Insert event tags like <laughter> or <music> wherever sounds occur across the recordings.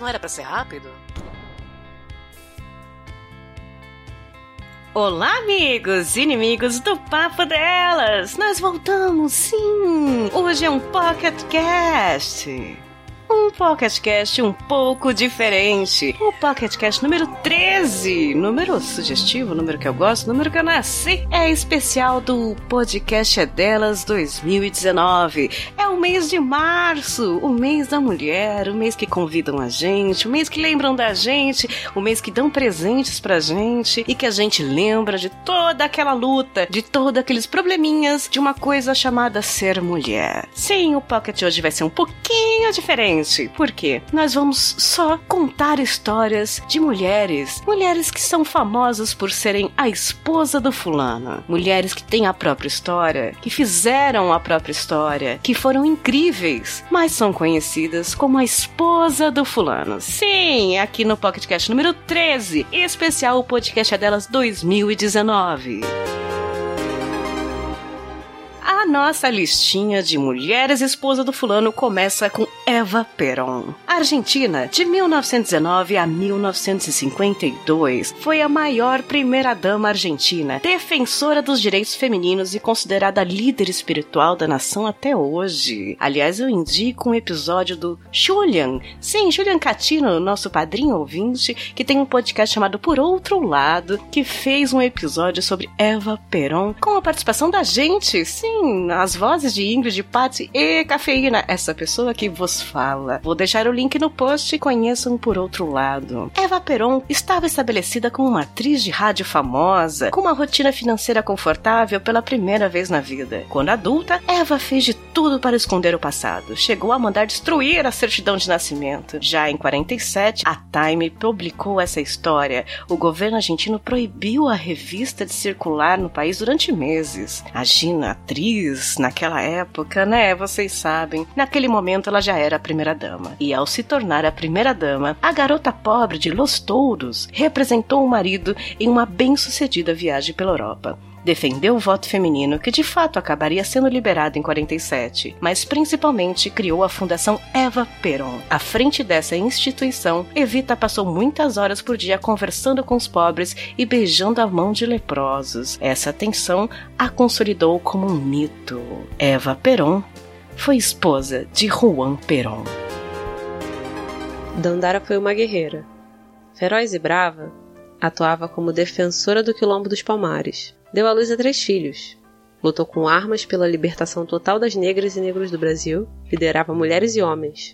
Não era para ser rápido? Olá, amigos inimigos do Papo Delas! Nós voltamos, sim! Hoje é um Pocket Cast! PocketCast um pouco diferente. O PocketCast número 13. Número sugestivo, número que eu gosto, número que eu nasci. É especial do Podcast é Delas 2019. É o mês de março, o mês da mulher, o mês que convidam a gente, o mês que lembram da gente, o mês que dão presentes pra gente e que a gente lembra de toda aquela luta, de todos aqueles probleminhas de uma coisa chamada ser mulher. Sim, o Pocket hoje vai ser um pouquinho diferente por quê? Nós vamos só contar histórias de mulheres. Mulheres que são famosas por serem a esposa do fulano. Mulheres que têm a própria história, que fizeram a própria história, que foram incríveis, mas são conhecidas como a esposa do fulano. Sim, aqui no Pocketcast número 13, especial o podcast delas 2019 a nossa listinha de mulheres esposa do fulano começa com Eva Perón. Argentina, de 1919 a 1952, foi a maior primeira-dama argentina, defensora dos direitos femininos e considerada líder espiritual da nação até hoje. Aliás, eu indico um episódio do Julian, sim, Julian Catino, nosso padrinho ouvinte, que tem um podcast chamado Por Outro Lado, que fez um episódio sobre Eva Perón com a participação da gente, sim, as vozes de Ingrid, Patsy e Cafeína, essa pessoa que vos fala. Vou deixar o link no post e conheçam por outro lado. Eva Peron estava estabelecida como uma atriz de rádio famosa, com uma rotina financeira confortável pela primeira vez na vida. Quando adulta, Eva fez de tudo para esconder o passado. Chegou a mandar destruir a certidão de nascimento. Já em 47, a Time publicou essa história. O governo argentino proibiu a revista de circular no país durante meses. A Gina, atriz, naquela época, né? Vocês sabem. Naquele momento ela já era era a primeira-dama. E ao se tornar a primeira-dama, a garota pobre de Los Touros representou o marido em uma bem-sucedida viagem pela Europa defendeu o voto feminino, que de fato acabaria sendo liberado em 47, mas principalmente criou a Fundação Eva Peron. À frente dessa instituição, Evita passou muitas horas por dia conversando com os pobres e beijando a mão de leprosos. Essa atenção a consolidou como um mito. Eva Peron foi esposa de Juan Perón. Dandara foi uma guerreira. Feroz e brava, atuava como defensora do Quilombo dos Palmares. Deu à luz a três filhos. Lutou com armas pela libertação total das negras e negros do Brasil, liderava mulheres e homens,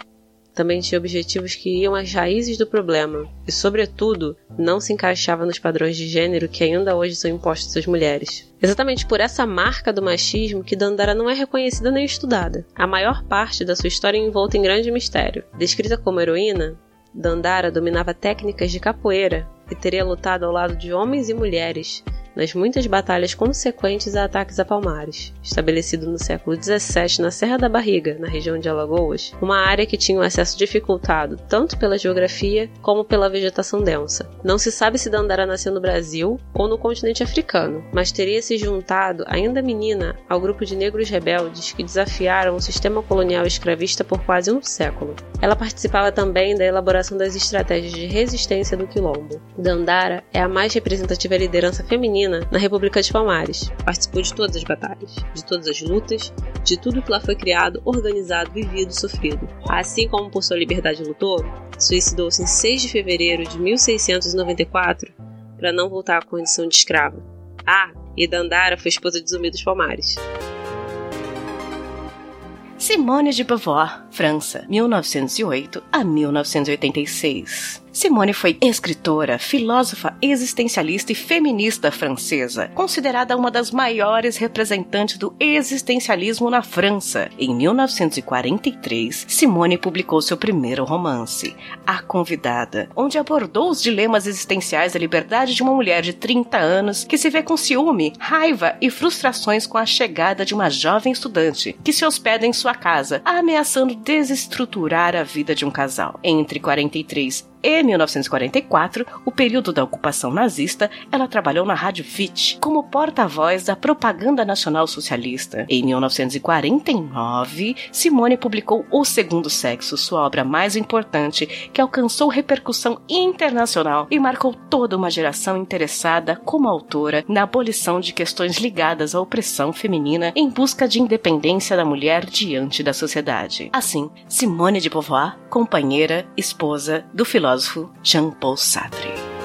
também tinha objetivos que iam às raízes do problema e, sobretudo, não se encaixava nos padrões de gênero que ainda hoje são impostos às mulheres. Exatamente por essa marca do machismo que Dandara não é reconhecida nem estudada. A maior parte da sua história é envolta em grande mistério. Descrita como heroína, Dandara dominava técnicas de capoeira e teria lutado ao lado de homens e mulheres nas muitas batalhas consequentes a ataques a palmares, estabelecido no século XVII na Serra da Barriga, na região de Alagoas, uma área que tinha um acesso dificultado tanto pela geografia como pela vegetação densa. Não se sabe se Dandara nasceu no Brasil ou no continente africano, mas teria se juntado, ainda menina, ao grupo de negros rebeldes que desafiaram o sistema colonial escravista por quase um século. Ela participava também da elaboração das estratégias de resistência do Quilombo. Dandara é a mais representativa liderança feminina na República de Palmares. Participou de todas as batalhas, de todas as lutas, de tudo que lá foi criado, organizado, vivido, sofrido. Assim como por sua liberdade lutou, suicidou-se em 6 de fevereiro de 1694 para não voltar à condição de escrava. Ah, e Dandara foi esposa de Zumbi dos Palmares. Simone de Beauvoir, França, 1908 a 1986. Simone foi escritora, filósofa existencialista e feminista francesa, considerada uma das maiores representantes do existencialismo na França. Em 1943, Simone publicou seu primeiro romance, A Convidada, onde abordou os dilemas existenciais da liberdade de uma mulher de 30 anos que se vê com ciúme, raiva e frustrações com a chegada de uma jovem estudante que se hospeda em sua casa, ameaçando desestruturar a vida de um casal. Entre 43 e 1944, o período da ocupação nazista, ela trabalhou na Rádio FIT como porta-voz da propaganda nacional socialista. Em 1949, Simone publicou O Segundo Sexo, sua obra mais importante, que alcançou repercussão internacional e marcou toda uma geração interessada como autora na abolição de questões ligadas à opressão feminina em busca de independência da mulher diante da sociedade. Assim, Simone de Beauvoir, companheira, esposa do filósofo filósofo Jean-Paul Sartre.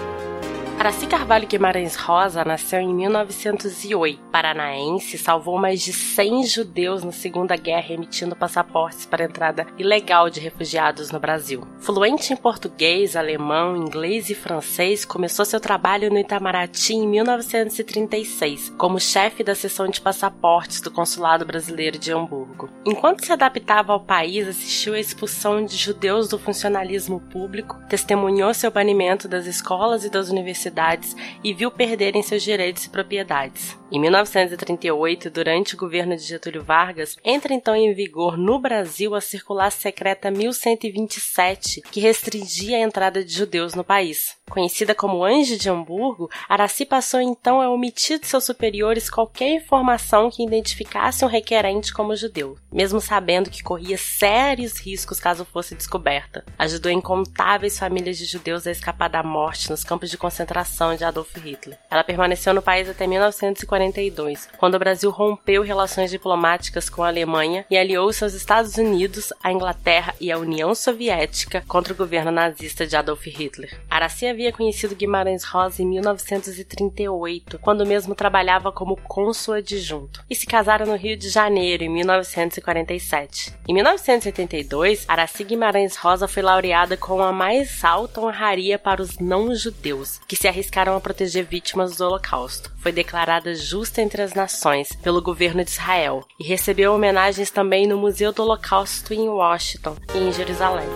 Araci Carvalho Guimarães Rosa nasceu em 1908. Paranaense, salvou mais de 100 judeus na Segunda Guerra, emitindo passaportes para entrada ilegal de refugiados no Brasil. Fluente em português, alemão, inglês e francês, começou seu trabalho no Itamaraty em 1936, como chefe da seção de passaportes do Consulado Brasileiro de Hamburgo. Enquanto se adaptava ao país, assistiu à expulsão de judeus do funcionalismo público, testemunhou seu banimento das escolas e das universidades cidades e viu perderem seus direitos e propriedades. Em 1938, durante o governo de Getúlio Vargas, entra então em vigor no Brasil a Circular Secreta 1127, que restringia a entrada de judeus no país. Conhecida como Anjo de Hamburgo, Araci passou então a omitir de seus superiores qualquer informação que identificasse um requerente como judeu, mesmo sabendo que corria sérios riscos caso fosse descoberta. Ajudou incontáveis famílias de judeus a escapar da morte nos campos de concentração de Adolf Hitler. Ela permaneceu no país até 1940 1942, quando o Brasil rompeu relações diplomáticas com a Alemanha e aliou-se aos Estados Unidos, a Inglaterra e a União Soviética contra o governo nazista de Adolf Hitler. Araci havia conhecido Guimarães Rosa em 1938, quando mesmo trabalhava como cônsul adjunto, e se casaram no Rio de Janeiro em 1947. Em 1982, Araci Guimarães Rosa foi laureada com a mais alta honraria para os não-judeus, que se arriscaram a proteger vítimas do Holocausto. Foi declarada justa entre as nações pelo governo de Israel e recebeu homenagens também no Museu do Holocausto em Washington e em Jerusalém.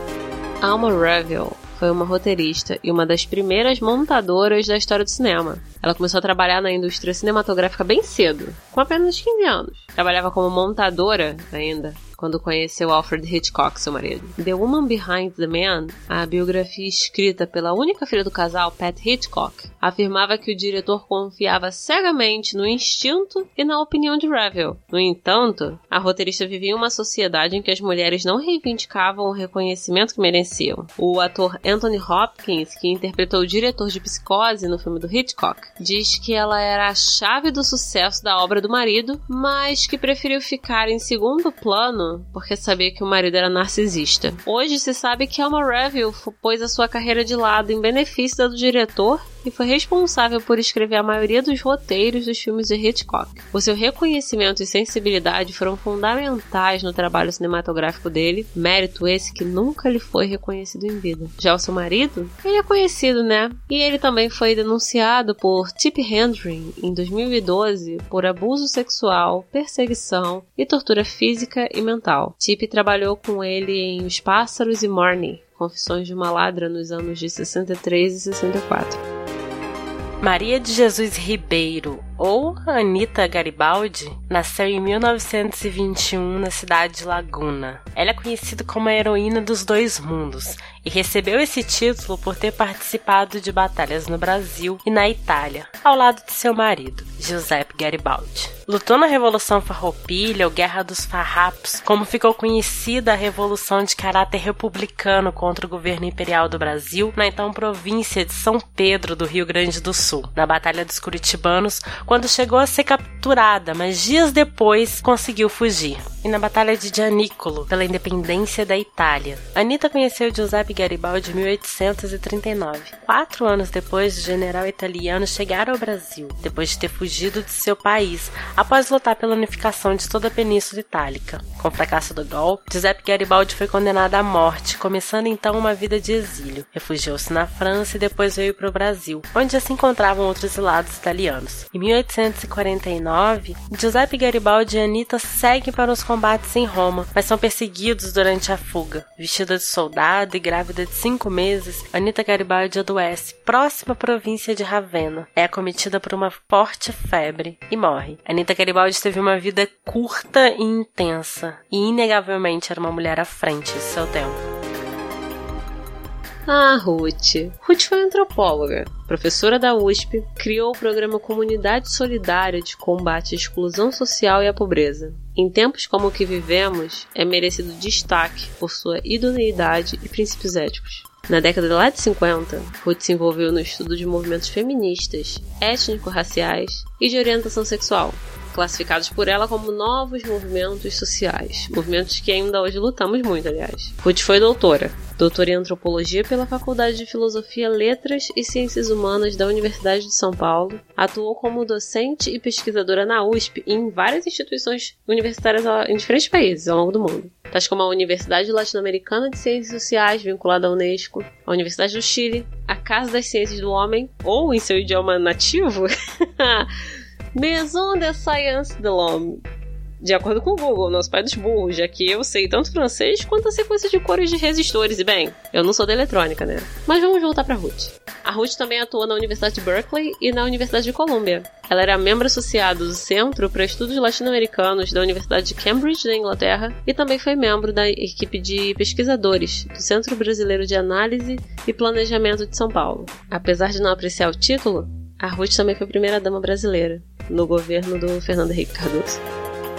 Alma Reville foi uma roteirista e uma das primeiras montadoras da história do cinema. Ela começou a trabalhar na indústria cinematográfica bem cedo, com apenas 15 anos. Trabalhava como montadora ainda quando conheceu Alfred Hitchcock, seu marido. The Woman Behind the Man, a biografia escrita pela única filha do casal, Pat Hitchcock, afirmava que o diretor confiava cegamente no instinto e na opinião de Revel. No entanto, a roteirista vivia em uma sociedade em que as mulheres não reivindicavam o reconhecimento que mereciam. O ator Anthony Hopkins, que interpretou o diretor de Psicose no filme do Hitchcock, diz que ela era a chave do sucesso da obra do marido, mas que preferiu ficar em segundo plano porque sabia que o marido era narcisista. Hoje se sabe que Alma Reville pôs a sua carreira de lado em benefício da do diretor e foi responsável por escrever a maioria dos roteiros dos filmes de Hitchcock. O seu reconhecimento e sensibilidade foram fundamentais no trabalho cinematográfico dele, mérito esse que nunca lhe foi reconhecido em vida. Já o seu marido, ele é conhecido, né? E ele também foi denunciado por Tip Hendry em 2012 por abuso sexual, perseguição e tortura física e mental. Tip trabalhou com ele em Os Pássaros e Marnie, Confissões de uma Ladra nos anos de 63 e 64. Maria de Jesus Ribeiro, ou Anita Garibaldi, nasceu em 1921 na cidade de Laguna. Ela é conhecida como a heroína dos dois mundos e recebeu esse título por ter participado de batalhas no Brasil e na Itália, ao lado de seu marido, Giuseppe Garibaldi. Lutou na Revolução Farroupilha ou Guerra dos Farrapos, como ficou conhecida a revolução de caráter republicano contra o governo imperial do Brasil, na então província de São Pedro do Rio Grande do Sul, na Batalha dos Curitibanos, quando chegou a ser capturada, mas dias depois conseguiu fugir. E na Batalha de Gianicolo, pela independência da Itália. Anita conheceu Giuseppe Garibaldi em 1839. Quatro anos depois, o general italiano chegar ao Brasil, depois de ter fugido de seu país, após lutar pela unificação de toda a Península Itálica. Com o fracasso do golpe, Giuseppe Garibaldi foi condenado à morte, começando então uma vida de exílio. Refugiou-se na França e depois veio para o Brasil, onde já se encontravam outros exilados italianos. Em 1849, Giuseppe Garibaldi e Anita seguem para os combates em Roma, mas são perseguidos durante a fuga. Vestida de soldado e grávida de cinco meses, Anita Garibaldi adoece, próxima à província de Ravenna. É acometida por uma forte febre e morre. Anita Garibaldi teve uma vida curta e intensa, e inegavelmente era uma mulher à frente de seu tempo. Ah, Ruth. Ruth foi antropóloga, professora da USP, criou o programa Comunidade Solidária de Combate à Exclusão Social e à Pobreza. Em tempos como o que vivemos, é merecido destaque por sua idoneidade e princípios éticos. Na década de lá de 50, Ruth se envolveu no estudo de movimentos feministas, étnico-raciais e de orientação sexual, classificados por ela como novos movimentos sociais, movimentos que ainda hoje lutamos muito, aliás. Ruth foi doutora, doutora em antropologia pela Faculdade de Filosofia, Letras e Ciências Humanas da Universidade de São Paulo, atuou como docente e pesquisadora na USP e em várias instituições universitárias em diferentes países ao longo do mundo, tais como a Universidade Latino-Americana de Ciências Sociais, vinculada à Unesco, a Universidade do Chile, a Casa das Ciências do Homem, ou em seu idioma nativo, <laughs> Maison de Science de l'Homme. De acordo com o Google, nosso pai dos burros, já que eu sei tanto francês quanto a sequência de cores de resistores. E bem, eu não sou da eletrônica, né? Mas vamos voltar pra Ruth. A Ruth também atuou na Universidade de Berkeley e na Universidade de Columbia. Ela era membro associado do Centro para Estudos Latino-Americanos da Universidade de Cambridge, da Inglaterra, e também foi membro da equipe de pesquisadores do Centro Brasileiro de Análise e Planejamento de São Paulo. Apesar de não apreciar o título, a Ruth também foi primeira-dama brasileira no governo do Fernando Henrique Cardoso.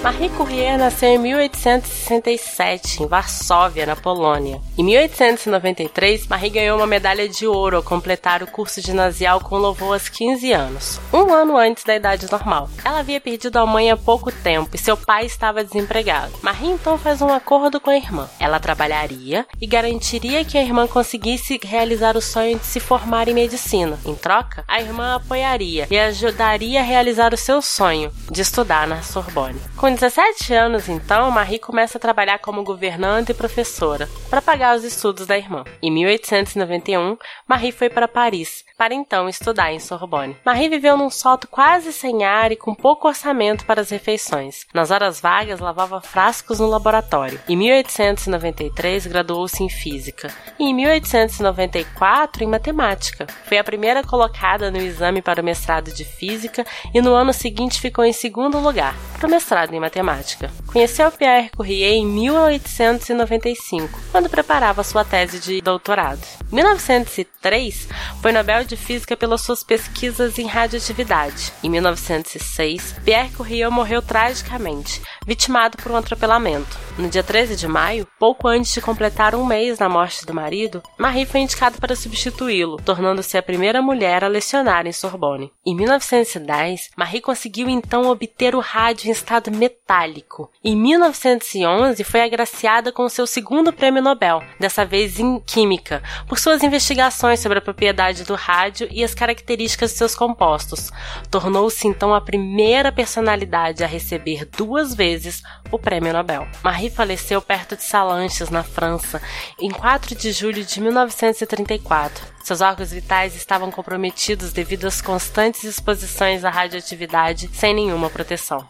Marie Curie nasceu em 1867, em Varsóvia, na Polônia. Em 1893, Marie ganhou uma medalha de ouro ao completar o curso ginasial com louvor aos 15 anos, um ano antes da idade normal. Ela havia perdido a mãe há pouco tempo e seu pai estava desempregado. Marie então faz um acordo com a irmã. Ela trabalharia e garantiria que a irmã conseguisse realizar o sonho de se formar em medicina. Em troca, a irmã apoiaria e ajudaria a realizar o seu sonho de estudar na Sorbonne. Com 17 anos, então, Marie começa a trabalhar como governanta e professora para pagar os estudos da irmã. Em 1891, Marie foi para Paris para então estudar em Sorbonne. Marie viveu num solto quase sem ar e com pouco orçamento para as refeições. Nas horas vagas, lavava frascos no laboratório. Em 1893, graduou-se em física e em 1894 em matemática. Foi a primeira colocada no exame para o mestrado de física e no ano seguinte ficou em segundo lugar para o mestrado em matemática. Conheceu Pierre Curie em 1895, quando preparava sua tese de doutorado. Em 1903, foi Nobel de Física pelas suas pesquisas em radioatividade. Em 1906, Pierre Curie morreu tragicamente, vitimado por um atropelamento. No dia 13 de maio, pouco antes de completar um mês da morte do marido, Marie foi indicada para substituí-lo, tornando-se a primeira mulher a lecionar em Sorbonne. Em 1910, Marie conseguiu então obter o rádio em estado metálico. Em 1911, foi agraciada com seu segundo prêmio Nobel, dessa vez em Química, por suas investigações sobre a propriedade do rádio e as características de seus compostos. Tornou-se então a primeira personalidade a receber duas vezes o Prêmio Nobel. Marie faleceu perto de Salanches, na França, em 4 de julho de 1934. Seus órgãos vitais estavam comprometidos devido às constantes exposições à radioatividade sem nenhuma proteção.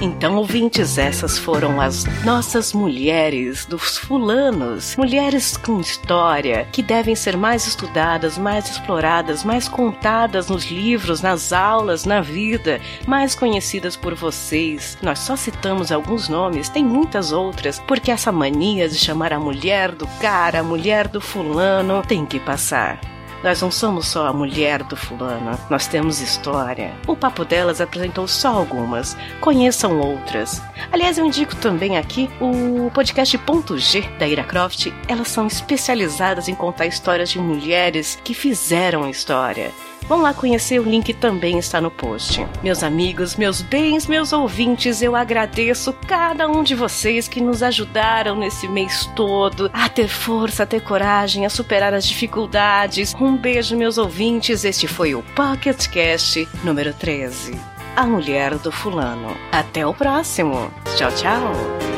Então, ouvintes, essas foram as nossas mulheres dos fulanos. Mulheres com história que devem ser mais estudadas, mais exploradas, mais contadas nos livros, nas aulas, na vida, mais conhecidas por vocês. Nós só citamos alguns nomes, tem muitas outras, porque essa mania de chamar a mulher do cara, a mulher do fulano, tem que passar. Nós não somos só a mulher do fulano, nós temos história. O Papo Delas apresentou só algumas, conheçam outras. Aliás, eu indico também aqui o podcast Ponto G da Ira Croft. Elas são especializadas em contar histórias de mulheres que fizeram história. Vão lá conhecer, o link também está no post. Meus amigos, meus bens, meus ouvintes, eu agradeço cada um de vocês que nos ajudaram nesse mês todo a ter força, a ter coragem, a superar as dificuldades. Um beijo, meus ouvintes. Este foi o Pocket Cast número 13. A Mulher do Fulano. Até o próximo. Tchau, tchau.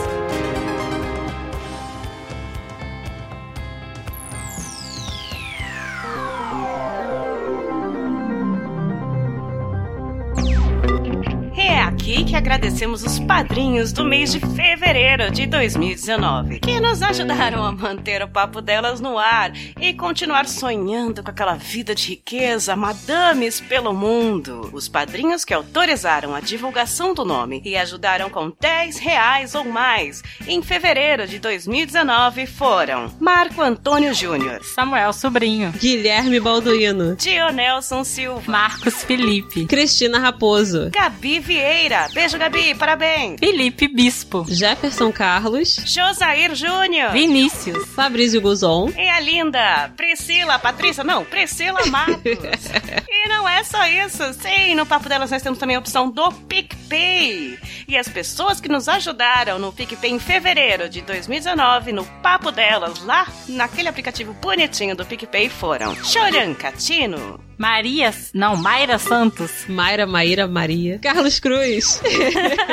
Agradecemos os padrinhos do mês de fevereiro de 2019, que nos ajudaram a manter o papo delas no ar e continuar sonhando com aquela vida de riqueza, madames pelo mundo. Os padrinhos que autorizaram a divulgação do nome e ajudaram com 10 reais ou mais em fevereiro de 2019 foram Marco Antônio Júnior, Samuel Sobrinho, Guilherme Balduino, Dionelson Silva, Marcos Felipe, Cristina Raposo, Gabi Vieira, Beijo, Gabi. Parabéns. Felipe Bispo. Jefferson Carlos. Josair Júnior. Vinícius. Fabrício Guzon. E a linda Priscila, Patrícia, não, Priscila Matos. <laughs> e não é só isso. Sim, no Papo Delas nós temos também a opção do PicPay. E as pessoas que nos ajudaram no PicPay em fevereiro de 2019, no Papo Delas, lá naquele aplicativo bonitinho do PicPay, foram Choran Catino. Maria, não, Mayra Santos. Mayra, Maíra, Maria. Carlos Cruz.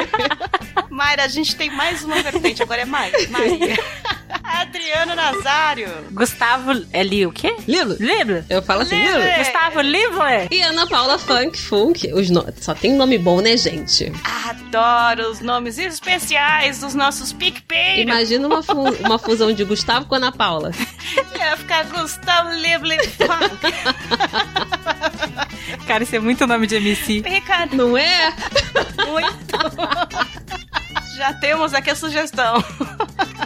<laughs> Mayra, a gente tem mais uma vertente, agora é Maria. Maria. <laughs> Adriano Nazário. Gustavo. É Li o quê? Lilo. Lilo. Eu falo assim, Lilo. Gustavo Livler. E Ana Paula Funk Funk. Os no... Só tem nome bom, né, gente? Adoro os nomes especiais dos nossos PicPay. Imagina uma, fu uma fusão de Gustavo com Ana Paula. <laughs> Ia ficar Gustavo Livler Funk. Cara, isso é muito nome de MC. Ricardo. Não é? Muito. Já temos aqui a sugestão.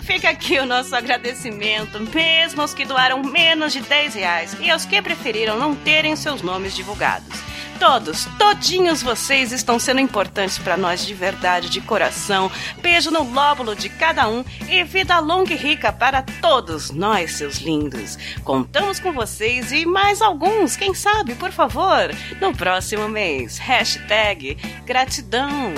Fica aqui o nosso agradecimento, mesmo aos que doaram menos de 10 reais e aos que preferiram não terem seus nomes divulgados. Todos, todinhos vocês estão sendo importantes para nós de verdade, de coração. Beijo no lóbulo de cada um e vida longa e rica para todos nós, seus lindos. Contamos com vocês e mais alguns, quem sabe, por favor, no próximo mês. Hashtag gratidão.